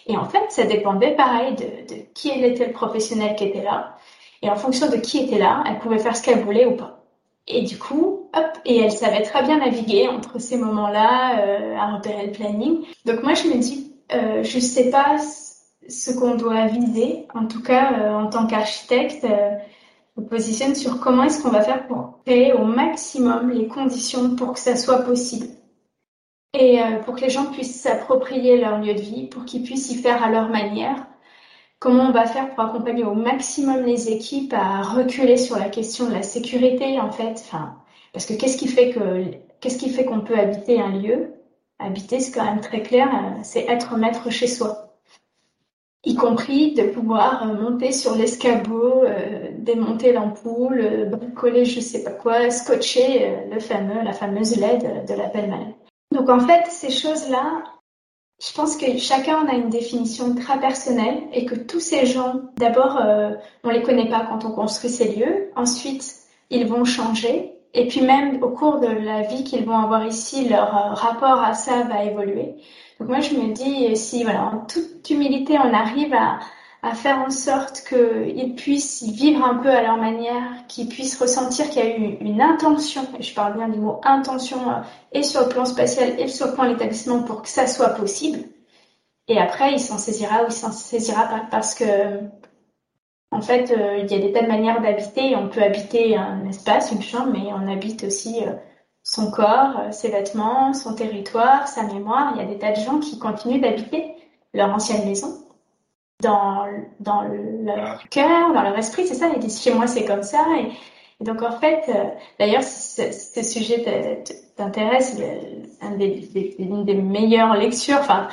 S3: Et en fait, ça dépendait pareil de, de qui était le professionnel qui était là. Et en fonction de qui était là, elle pouvait faire ce qu'elle voulait ou pas. Et du coup, hop, et elle savait très bien naviguer entre ces moments-là, euh, à repérer le planning. Donc moi, je me dis, euh, je sais pas ce qu'on doit viser. En tout cas, euh, en tant qu'architecte, euh, me positionne sur comment est-ce qu'on va faire pour créer au maximum les conditions pour que ça soit possible. Et euh, pour que les gens puissent s'approprier leur lieu de vie, pour qu'ils puissent y faire à leur manière. Comment on va faire pour accompagner au maximum les équipes à reculer sur la question de la sécurité, en fait? Enfin, parce que qu'est-ce qui fait que qu'est-ce qui fait qu'on peut habiter un lieu? Habiter, c'est quand même très clair, c'est être maître chez soi y compris de pouvoir euh, monter sur l'escabeau, euh, démonter l'ampoule, euh, bricoler je sais pas quoi, scotcher le fameux, la fameuse LED de la pelle Donc en fait, ces choses-là, je pense que chacun en a une définition très personnelle et que tous ces gens, d'abord, on les connaît pas quand on construit ces lieux. Ensuite, ils vont changer. Et puis même au cours de la vie qu'ils vont avoir ici, leur rapport à ça va évoluer. Donc moi, je me dis, si voilà, en toute humilité, on arrive à, faire en sorte qu'ils puissent vivre un peu à leur manière, qu'ils puissent ressentir qu'il y a eu une intention, et je parle bien du mot intention, euh, et sur le plan spatial et sur le plan de l'établissement pour que ça soit possible. Et après, il s'en saisira ou il s'en saisira parce que, en fait, euh, il y a des tas de manières d'habiter. On peut habiter un espace, une chambre, mais on habite aussi euh, son corps, euh, ses vêtements, son territoire, sa mémoire. Il y a des tas de gens qui continuent d'habiter leur ancienne maison dans, dans leur cœur, dans leur esprit, c'est ça. Ils disent chez moi c'est comme ça. Et, donc en fait, d'ailleurs, ce, ce, sujet t'intéresse, une des, une des meilleures lectures enfin,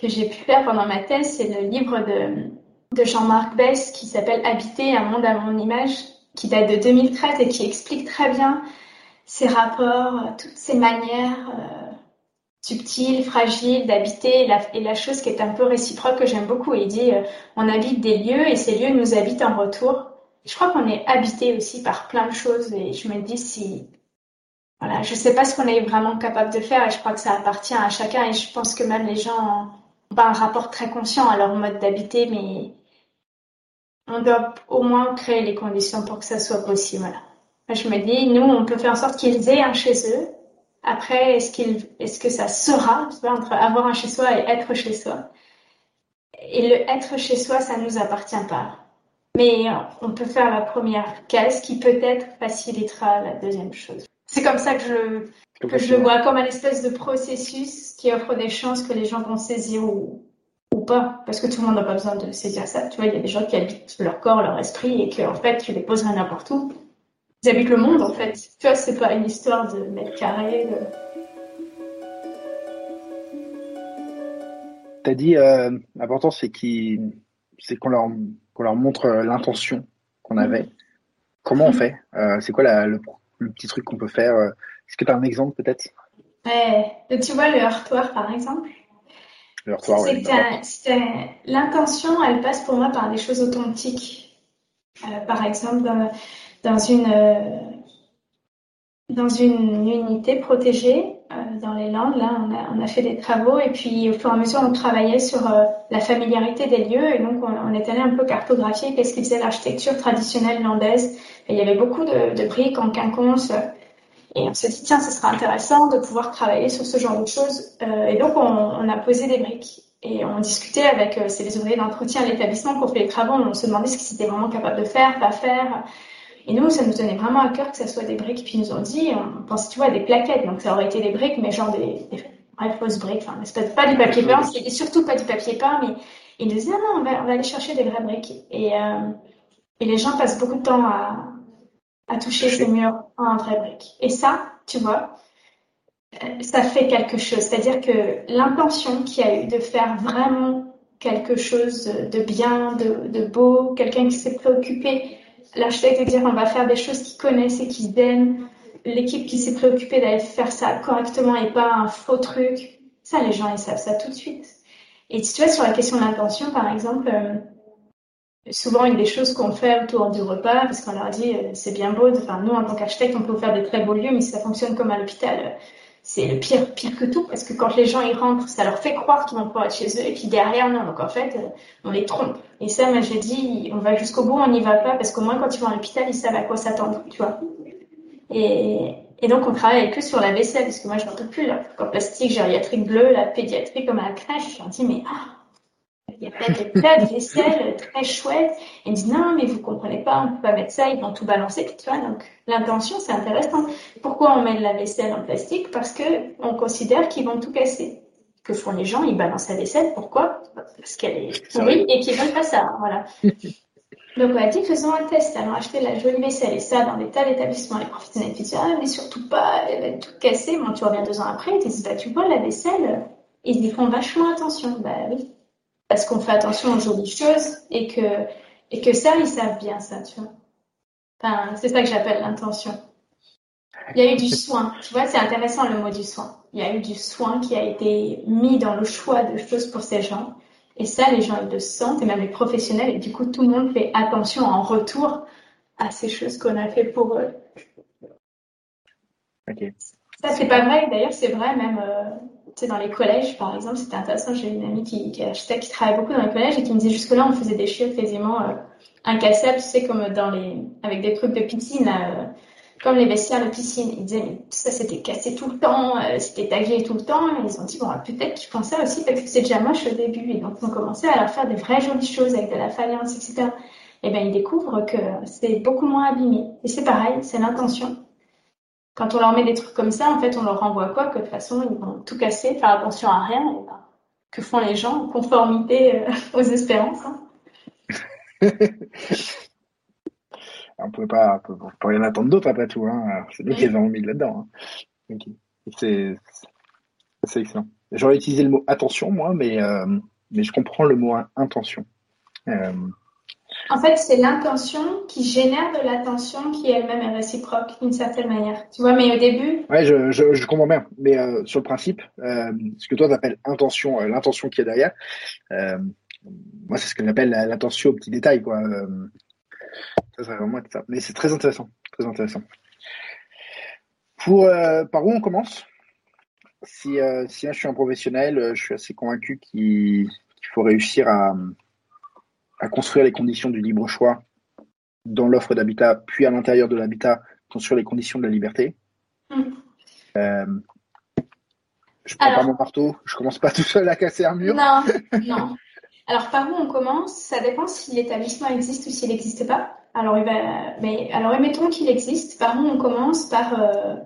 S3: que j'ai pu faire pendant ma thèse, c'est le livre de, de Jean-Marc Bess qui s'appelle Habiter un monde à mon image, qui date de 2013 et qui explique très bien ces rapports, euh, toutes ces manières euh, subtiles, fragiles d'habiter et la, chose qui est un peu réciproque que j'aime beaucoup. Il dit euh, on habite des lieux et ces lieux nous habitent en retour. Je crois qu'on est habité aussi par plein de choses et je me dis si voilà, je sais pas ce qu'on est vraiment capable de faire et je crois que ça appartient à chacun et je pense que même les gens pas un rapport très conscient à leur mode d'habiter, mais on doit au moins créer les conditions pour que ça soit possible. Voilà. Je me dis, nous, on peut faire en sorte qu'ils aient un chez eux. Après, est-ce qu'il, est-ce que ça sera, entre avoir un chez soi et être chez soi? Et le être chez soi, ça ne nous appartient pas. Mais on peut faire la première case qui peut-être facilitera la deuxième chose. C'est comme ça que je, que je le vois, comme un espèce de processus qui offre des chances que les gens vont saisir ou, ou pas. Parce que tout le monde n'a pas besoin de saisir ça. Tu vois, il y a des gens qui habitent leur corps, leur esprit et qu'en fait, tu les poserais n'importe où ils habitent le monde en fait. Tu vois, c'est pas une histoire de mètres carrés.
S1: Tu as dit, euh, l'important c'est qu'on leur, leur montre l'intention qu'on avait. Mhm. Comment on mhm. fait? Euh, C'est quoi le, petit truc qu'on peut faire euh, Est-ce que tu as un exemple peut-être?
S3: Ouais, tu vois le heurtoir par exemple?
S1: Le heurtoir,
S3: L'intention, elle passe pour moi par des choses authentiques. par exemple, dans une, euh, dans une unité protégée euh, dans les Landes. Là, on a, on a, fait des travaux et puis au fur et à mesure, on travaillait sur euh, la familiarité des lieux et donc on, est allé un peu cartographier qu'est-ce qui faisait l'architecture traditionnelle landaise. Et il y avait beaucoup de, de briques en quinconce. Et on s'est dit, tiens, ce serait intéressant de pouvoir travailler sur ce genre de choses. et donc, on, a posé des briques. Et on discutait avec c'est les ouvriers d'entretien à l'établissement qu'on fait les travaux. On se demandait ce qu'ils étaient vraiment capables de faire, pas faire. Et nous, ça nous tenait vraiment à cœur que ça soit des briques. Puis ils nous ont dit, on pensait, tu vois, des plaquettes. Donc ça aurait été des briques, mais genre des, des fausses briques. Enfin, c'est pas, du papier peint, c'était surtout pas du papier peint, mais ils nous disaient, non, non, on va, on va aller chercher des vraies briques. Et, euh, et les gens passent beaucoup de temps à, à toucher ces murs en vraies briques. Et ça, tu vois, euh, ça fait quelque chose. C'est-à-dire que l'intention qu'il y a eu de faire vraiment quelque chose de bien, de, de beau, quelqu'un qui s'est préoccupé l'architecte de dire on va faire des choses qu'ils connaissent et qu'ils aiment, l'équipe qui s'est préoccupée d'aller faire ça correctement et pas un faux truc, ça les gens ils savent ça tout de suite. Et tu vois sur la question de l'intention par exemple, euh, souvent une des choses qu'on fait autour du repas, parce qu'on leur dit euh, c'est bien beau, enfin nous en tant qu'architecte on peut faire des très beaux lieux, mais ça fonctionne comme à l'hôpital, c'est le pire, pire que tout, parce que quand les gens y rentrent, ça leur fait croire qu'ils vont pouvoir être chez eux, et puis derrière, non. Donc en fait, euh, on les trompe. Et ça, moi, j'ai dit, on va jusqu'au bout, on n'y va pas, parce qu'au moins, quand ils vont à l'hôpital, ils savent à quoi s'attendre, tu vois. Et, et donc, on travaille que sur la vaisselle, parce que moi, je n'en peux plus, là. En plastique, gériatrique bleu, la pédiatrie comme à la crèche. Je dis, mais ah, il y a peut-être des plats de vaisselle très chouettes. Et ils me disent, non, mais vous comprenez pas, on peut pas mettre ça, ils vont tout balancer. tu vois, donc, l'intention, c'est intéressant. Pourquoi on met de la vaisselle en plastique? Parce que on considère qu'ils vont tout casser. Que font les gens? Ils balancent la vaisselle. Pourquoi? Parce qu'elle est pourrie et qu'ils veulent pas ça. Voilà. Donc on a dit faisons un test, allons acheter la jolie vaisselle et ça dans des tas d'établissements. Les professionnels disent ah mais surtout pas, elle va être toute cassée. Bon tu reviens deux ans après, ils disent bah tu vois la vaisselle, ils y font vachement attention. Bah oui, parce qu'on fait attention aux jolies choses et que et que ça ils savent bien ça, tu vois. Enfin c'est ça que j'appelle l'intention. Il y a eu du soin, tu vois, c'est intéressant le mot du soin. Il y a eu du soin qui a été mis dans le choix de choses pour ces gens. Et ça, les gens, ils le sentent, et même les professionnels, et du coup, tout le monde fait attention en retour à ces choses qu'on a fait pour eux.
S1: Ok.
S3: Ça, c'est pas vrai. D'ailleurs, c'est vrai même euh, dans les collèges, par exemple. C'était intéressant. J'ai une amie qui, qui travaille beaucoup dans les collèges et qui me disait jusque-là, on faisait des chiottes quasiment euh, incassables, tu sais, comme dans les, avec des trucs de piscine. Euh, comme les vestiaires de piscine. Ils disaient, mais ça c'était cassé tout le temps, euh, c'était tagué tout le temps. Et ils ont dit, bon, peut-être qu'ils font ça aussi parce que c'est déjà moche au début. Et donc, ils ont commencé à leur faire des vraies jolies choses avec de la faïence, etc. Et bien, ils découvrent que c'est beaucoup moins abîmé. Et c'est pareil, c'est l'intention. Quand on leur met des trucs comme ça, en fait, on leur renvoie quoi Que de toute façon, ils vont tout casser, faire attention à rien. Et ben, que font les gens en conformité euh, aux espérances hein
S1: on pouvait pas, on peut, rien attendre d'autre après tout. Hein. C'est nous qui les avons mis là-dedans. Hein. C'est, excellent. J'aurais utilisé le mot attention, moi, mais, euh, mais je comprends le mot intention. Euh,
S3: en fait, c'est l'intention qui génère de l'attention qui elle-même est réciproque d'une certaine manière. Tu vois, mais au début.
S1: Ouais, je, je, comprends bien. Mais euh, sur le principe, ce que toi t'appelles intention, l'intention qui est derrière, moi c'est ce que j'appelle l'attention aux petits détails, quoi. Ça serait vraiment ça. Mais c'est très intéressant. Très intéressant. Pour, euh, par où on commence? Si, euh, si je suis un professionnel, euh, je suis assez convaincu qu'il faut réussir à, à construire les conditions du libre choix dans l'offre d'habitat, puis à l'intérieur de l'habitat, construire les conditions de la liberté. Mm. je prends pas mon marteau, je commence pas tout seul à casser un mur.
S3: Non, non. Alors, par où on commence Ça dépend si l'établissement existe ou s'il n'existe pas. Alors, mais, alors, admettons qu'il existe. Par où on commence Par. Euh,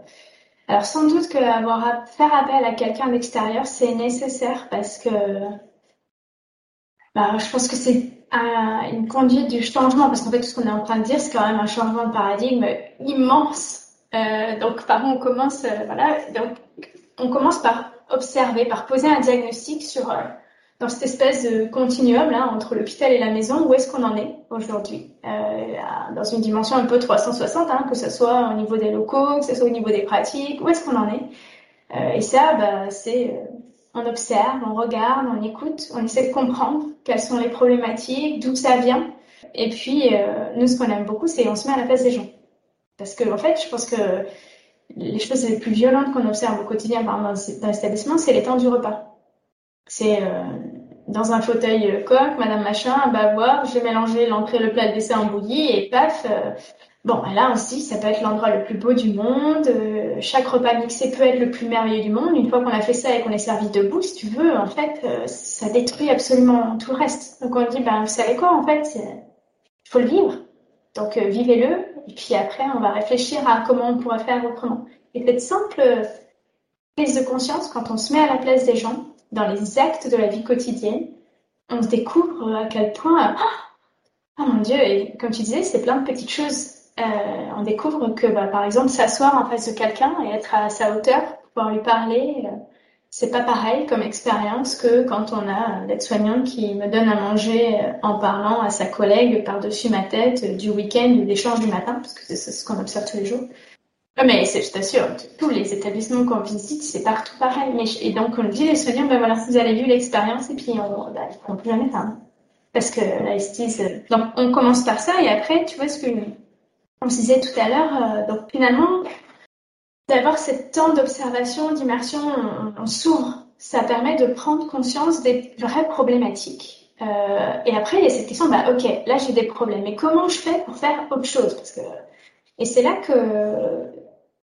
S3: alors, sans doute que avoir faire appel à quelqu'un d'extérieur, c'est nécessaire parce que. Bah, je pense que c'est une conduite du changement, parce qu'en fait, tout ce qu'on est en train de dire, c'est quand même un changement de paradigme immense. Euh, donc, par où on commence euh, Voilà. Donc, on commence par observer, par poser un diagnostic sur dans cette espèce de continuum là entre l'hôpital et la maison, où est-ce qu'on en est aujourd'hui? Euh, Dans une dimension un peu 360, hein, que ce soit au niveau des locaux, que ce soit au niveau des pratiques, où est-ce qu'on en est? Euh, Et ça, bah, c'est euh, on observe, on regarde, on écoute, on essaie de comprendre quelles sont les problématiques, d'où ça vient. Et puis, euh, nous, ce qu'on aime beaucoup, c'est on se met à la place des gens. Parce que, en fait, je pense que les choses les plus violentes qu'on observe au quotidien dans, dans l'établissement, c'est les temps du repas. C'est euh, dans un fauteuil coq, Madame Machin, va voir, j'ai mélangé l'entrée, le plat, le dessert en bouillie et paf. Euh, bon, là aussi, ça peut être l'endroit le plus beau du monde. chaque repas mixé peut être le plus merveilleux du monde. Une fois qu'on a fait ça et qu'on est servi debout, si tu veux, en fait, ça détruit absolument tout le reste. Donc on dit, ben, vous savez quoi, en fait, il faut le vivre. Donc vivez-le. Et puis après, on va réfléchir à comment on pourrait faire autrement. Et cette simple prise de conscience, quand on se met à la place des gens, dans les actes de la vie quotidienne, on se découvre à quel point, oh, mon Dieu, et comme tu disais, c'est plein de petites choses. Euh, on découvre que, bah, par exemple, s'asseoir en face de quelqu'un et être à sa hauteur, pouvoir lui parler, euh, c'est pas pareil comme expérience que quand on a l'aide-soignante qui me donne à manger euh, en parlant à sa collègue par-dessus ma tête du week-end ou d'échange du matin, parce que c'est ce qu'on observe tous les jours. Mais je t'assure, tous les établissements qu'on visite, c'est partout pareil. Et donc, on dit les soignants, ben voilà, vous avez vu l'expérience, et puis on ben, ne plus jamais ça. Parce que esthésie, euh, donc on commence par ça, et après, tu vois ce que on se disait tout à l'heure, euh, donc finalement, d'avoir ce temps d'observation, d'immersion, on, s'ouvre. Ça permet de prendre conscience des vraies problématiques. Euh, et après, il y a cette question, bah, ok, là j'ai des problèmes, mais comment je fais pour faire autre chose? Et c'est là que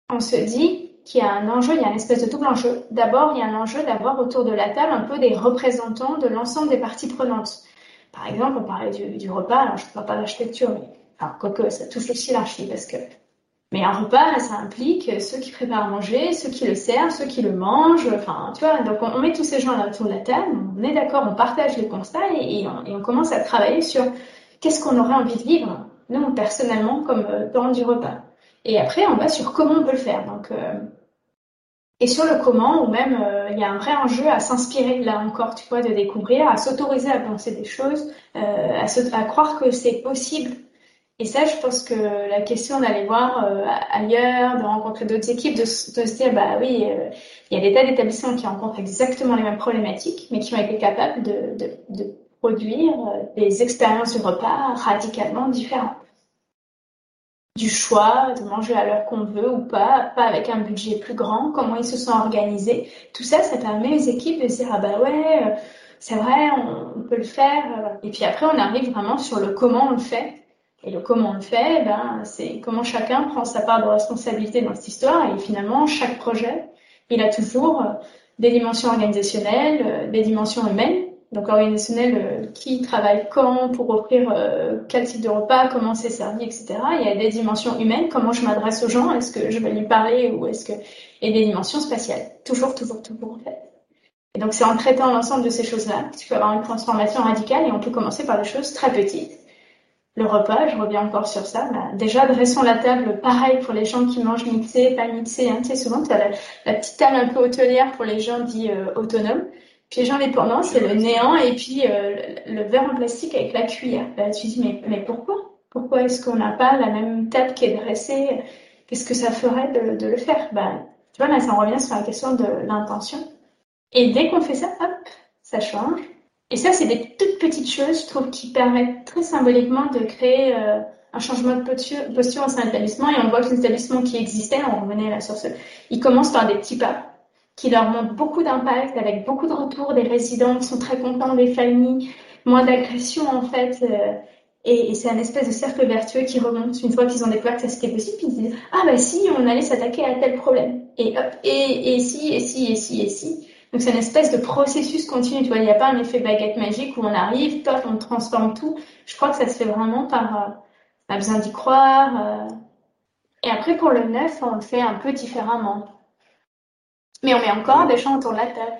S3: on se dit qu'il y a un enjeu, il y a une espèce de double enjeu. D'abord, il y a un enjeu d'avoir autour de la table un peu des représentants de l'ensemble des parties prenantes. Par exemple, on parlait du, repas, alors je ne parle pas d'architecture, mais enfin, quoique ça touche aussi l'archi, parce que. Mais un repas, ça implique ceux qui préparent à manger, ceux qui le servent, ceux qui le mangent, enfin, tu vois, donc on, met tous ces gens-là autour de la table, on est d'accord, on partage les constats et, on, commence à travailler sur qu'est-ce qu'on aurait envie de vivre, nous, personnellement, comme euh, du repas. Et après, on va sur comment on peut le faire. Donc, euh, et sur le comment, ou même, euh, il y a un vrai enjeu à s'inspirer, là encore, tu vois, de découvrir, à s'autoriser à penser des choses, à, croire que c'est possible. Et ça, je pense que la question d'aller voir ailleurs, de rencontrer d'autres équipes, de, se dire, bah oui, il y a des tas d'établissements qui rencontrent exactement les mêmes problématiques, mais qui ont été capables de, produire des expériences de repas radicalement différentes du choix de manger à l'heure qu'on veut ou pas, pas avec un budget plus grand, comment ils se sont organisés. Tout ça, ça permet aux équipes de se dire ah bah ouais, euh, c'est vrai, on, peut le faire. Et puis après, on arrive vraiment sur le comment on le fait. Et le comment on le fait, ben, c'est comment chacun prend sa part de responsabilité dans cette histoire. Et finalement, chaque projet, il a toujours des dimensions organisationnelles, euh, des dimensions humaines donc organisationnel, euh, qui travaille quand pour offrir euh, quel type de repas, comment c'est servi, etc. Il y a des dimensions humaines, comment je m'adresse aux gens, est-ce que je vais lui parler ou est-ce que et des dimensions spatiales, toujours, toujours, toujours en fait. Et donc c'est en traitant l'ensemble de ces choses-là que tu peux avoir une transformation radicale et on peut commencer par des choses très petites. Le repas, je reviens encore sur ça. Bah, déjà, dressons la table, pareil pour les gens qui mangent mixé, pas mixé. Hein, tu sais, souvent, tu as la, petite table un peu hôtelière pour les gens dits euh, autonomes. Puis les pendant, c'est le néant et puis euh, le verre en plastique avec la cuillère. Là, tu te dis, mais, mais pourquoi? Pourquoi est-ce qu'on n'a pas la même table qui est dressée? Qu'est-ce que ça ferait de, le faire? Ben, Tu vois, là, ça revient sur la question de l'intention. Et dès qu'on fait ça, hop, ça change. Et ça, c'est des toutes petites choses, je trouve, qui permettent très symboliquement de créer euh, un changement de posture, posture au sein de l'établissement. Et on voit que l'établissement qui existait, on revenait là sur ce, il commence par des petits pas qui leur montre beaucoup d'impact, avec beaucoup de retours des résidents qui sont très contents, des familles, moins d'agression en fait. Euh, et, c'est un espèce de cercle vertueux qui remonte une fois qu'ils ont découvert que c'était possible, ils disent ah bah si on allait s'attaquer à tel problème et hop et si et si et si et si. Donc c'est une espèce de processus continu. Tu vois, il n'y a pas un effet baguette magique où on arrive, top, on transforme tout. Je crois que ça se fait vraiment par euh, besoin d'y croire. Euh. Et après pour le neuf, on le fait un peu différemment. Mais on met encore des gens autour de la table.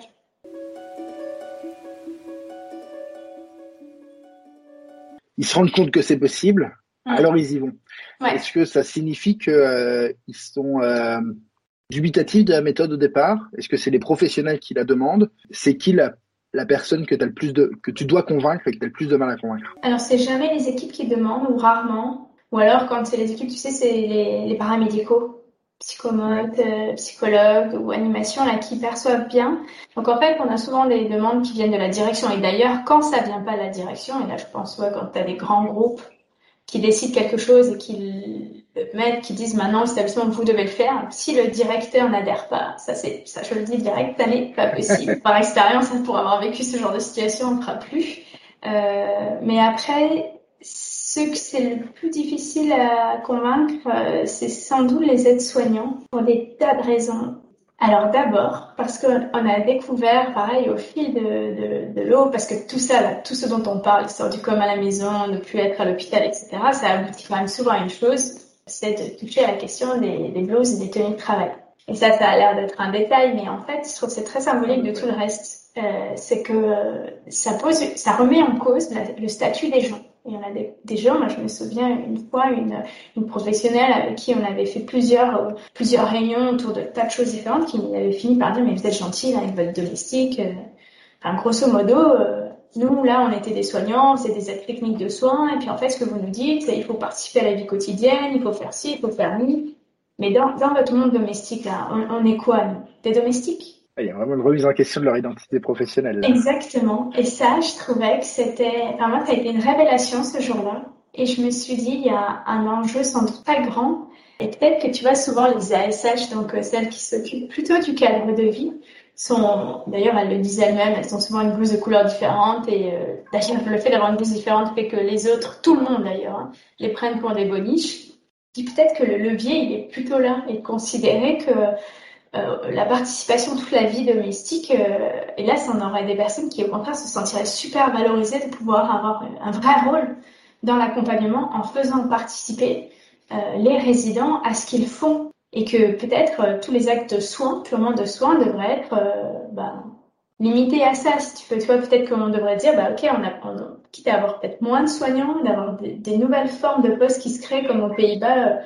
S1: Ils se rendent compte que c'est possible, alors ils y vont. Est-ce que ça signifie qu'ils euh, sont dubitatifs de la méthode au départ? Est-ce que c'est les professionnels qui la demandent? C'est qui la, personne que, as le plus que tu dois convaincre et que tu as le plus de mal à convaincre?
S3: Alors, c'est jamais les équipes qui demandent ou rarement. Ou alors, quand c'est les équipes, tu sais, c'est les, paramédicaux psychomote, euh, psychologue ou animation là qui perçoivent bien. Donc en fait, on a souvent des demandes qui viennent de la direction. Et d'ailleurs, quand ça vient pas de la direction, et là je pense ouais, quand tu as des grands groupes qui décident quelque chose et qui mettent, qui disent maintenant l'établissement vous devez le faire. Si le directeur n'adhère pas, ça c'est ça je le dis direct, ça n'est pas possible. Par expérience, pour avoir vécu ce genre de situation, on ne fera plus. Euh, mais après, ce que c'est le plus difficile à convaincre, euh, c'est sans doute les aides-soignants pour des tas de raisons. Alors d'abord, parce qu'on a découvert, pareil, au fil de, l'eau, parce que tout ça, tout ce dont on parle, l'histoire du com à la maison, de plus être à l'hôpital, etc., ça aboutit quand même souvent à une chose, c'est de toucher à la question des, des blouses et des tenues de travail. Et ça, ça a l'air d'être un détail, mais en fait, je trouve que c'est très symbolique de tout le reste. Euh, c'est que ça pose, ça remet en cause le statut des gens. Il y en a des, gens, moi je me souviens une fois, une, une professionnelle avec qui on avait fait plusieurs, euh, plusieurs réunions autour de tas de choses différentes qui avait fini par dire mais vous êtes gentil avec votre domestique. Euh. Enfin, grosso modo, euh, nous là on était des soignants, c'est des aides techniques de soins et puis en fait ce que vous nous dites c'est il faut participer à la vie quotidienne, il faut faire ci, il faut faire mi. Mais dans, dans votre monde domestique là, on, on est quoi nous? Des domestiques?
S1: Il y a vraiment une remise en question de leur identité professionnelle.
S3: Exactement. Et ça, je trouvais que c'était, enfin moi, ça a été une révélation ce jour-là. Et je me suis dit, il y a un enjeu sans doute pas grand. Et peut-être que tu vois souvent les ASH, donc euh, celles qui s'occupent plutôt du cadre de vie, sont, d'ailleurs, elles le disent elles-mêmes, elles ont souvent une blouse de couleur différente. Et euh, d'ailleurs, le fait d'avoir une blouse différente fait que les autres, tout le monde d'ailleurs, hein, les prennent pour des boniches. dis peut-être que le levier, il est plutôt là et considérer que euh, la participation toute la vie domestique, euh, et là, ça en aurait des personnes qui, au contraire, se sentiraient super valorisées de pouvoir avoir un vrai rôle dans l'accompagnement en faisant participer euh, les résidents à ce qu'ils font et que peut-être tous les actes soins, purement de soins, devraient être bah, limités à ça. Si tu veux, vois, peut-être qu'on devrait dire, bah, ok, on a, quitte à avoir peut-être moins de soignants, d'avoir des, nouvelles formes de postes qui se créent comme aux Pays-Bas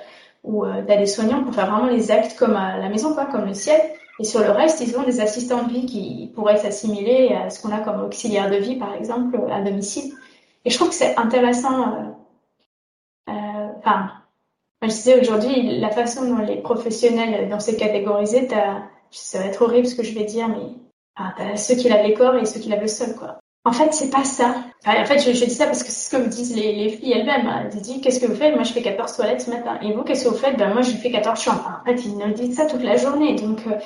S3: où euh, tu des soignants pour faire vraiment les actes comme à la maison, quoi, comme le ciel. Et sur le reste, ils ont des assistants de vie qui pourraient s'assimiler à ce qu'on a comme auxiliaire de vie, par exemple, à domicile. Et je trouve que c'est intéressant. Euh, euh, enfin, je disais aujourd'hui, la façon dont les professionnels dans ces catégorisés, ça va être horrible ce que je vais dire, mais ah, tu as ceux qui lavent les corps et ceux qui lavent le sol, quoi. En fait, c'est pas ça. en fait, je, dis ça parce que c'est ce que me disent les, filles elles-mêmes. Hein. Elles disent Qu'est-ce que vous faites? Moi, je fais 14 toilettes ce matin. Et vous, qu'est-ce que vous faites? Ben, moi, je fais 14 chambres. En fait, ils nous disent ça toute la journée. Donc, euh,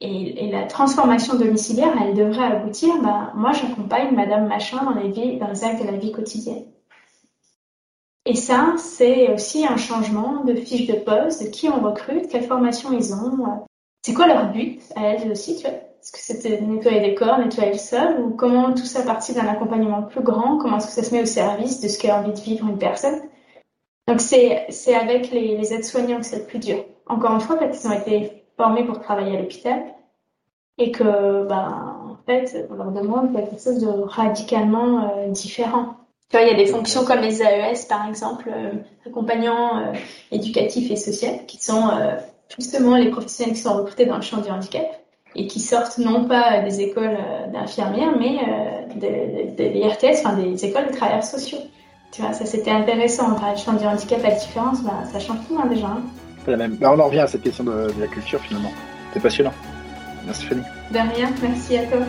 S3: et, la transformation domiciliaire, elle devrait aboutir. Ben, moi, j'accompagne Madame Machin dans les, vies, dans les actes de la vie quotidienne. Et ça, c'est aussi un changement de fiche de poste, de qui on recrute, quelle formation ils ont, c'est quoi leur but à elles aussi, tu vois? Est-ce que c'était nettoyer des corps, nettoyer le sol Ou comment tout ça partit d'un accompagnement plus grand? Comment est-ce que ça se met au service de ce qu'a envie de vivre une personne? Donc c'est, c'est avec les, les aides-soignants que c'est le plus dur. Encore une fois, parce qu'ils ont été formés pour travailler à l'hôpital et que, ben, en fait, on leur demande quelque chose de radicalement euh, différent. Tu vois, il y a des fonctions comme les AES, par exemple, euh, accompagnants euh, éducatifs et sociaux, qui sont justement les professionnels qui sont recrutés dans le champ du handicap et qui sortent non pas des écoles euh, d'infirmières, mais euh, des, des, RTS, enfin des écoles de travailleurs sociaux. Tu vois, ça c'était intéressant. On champ du handicap à la différence, bah, ça change tout hein, déjà. Hein.
S1: La même. Bah, on en revient à cette question de, de la culture finalement. C'est passionnant. Merci Fanny.
S3: De rien, merci à toi.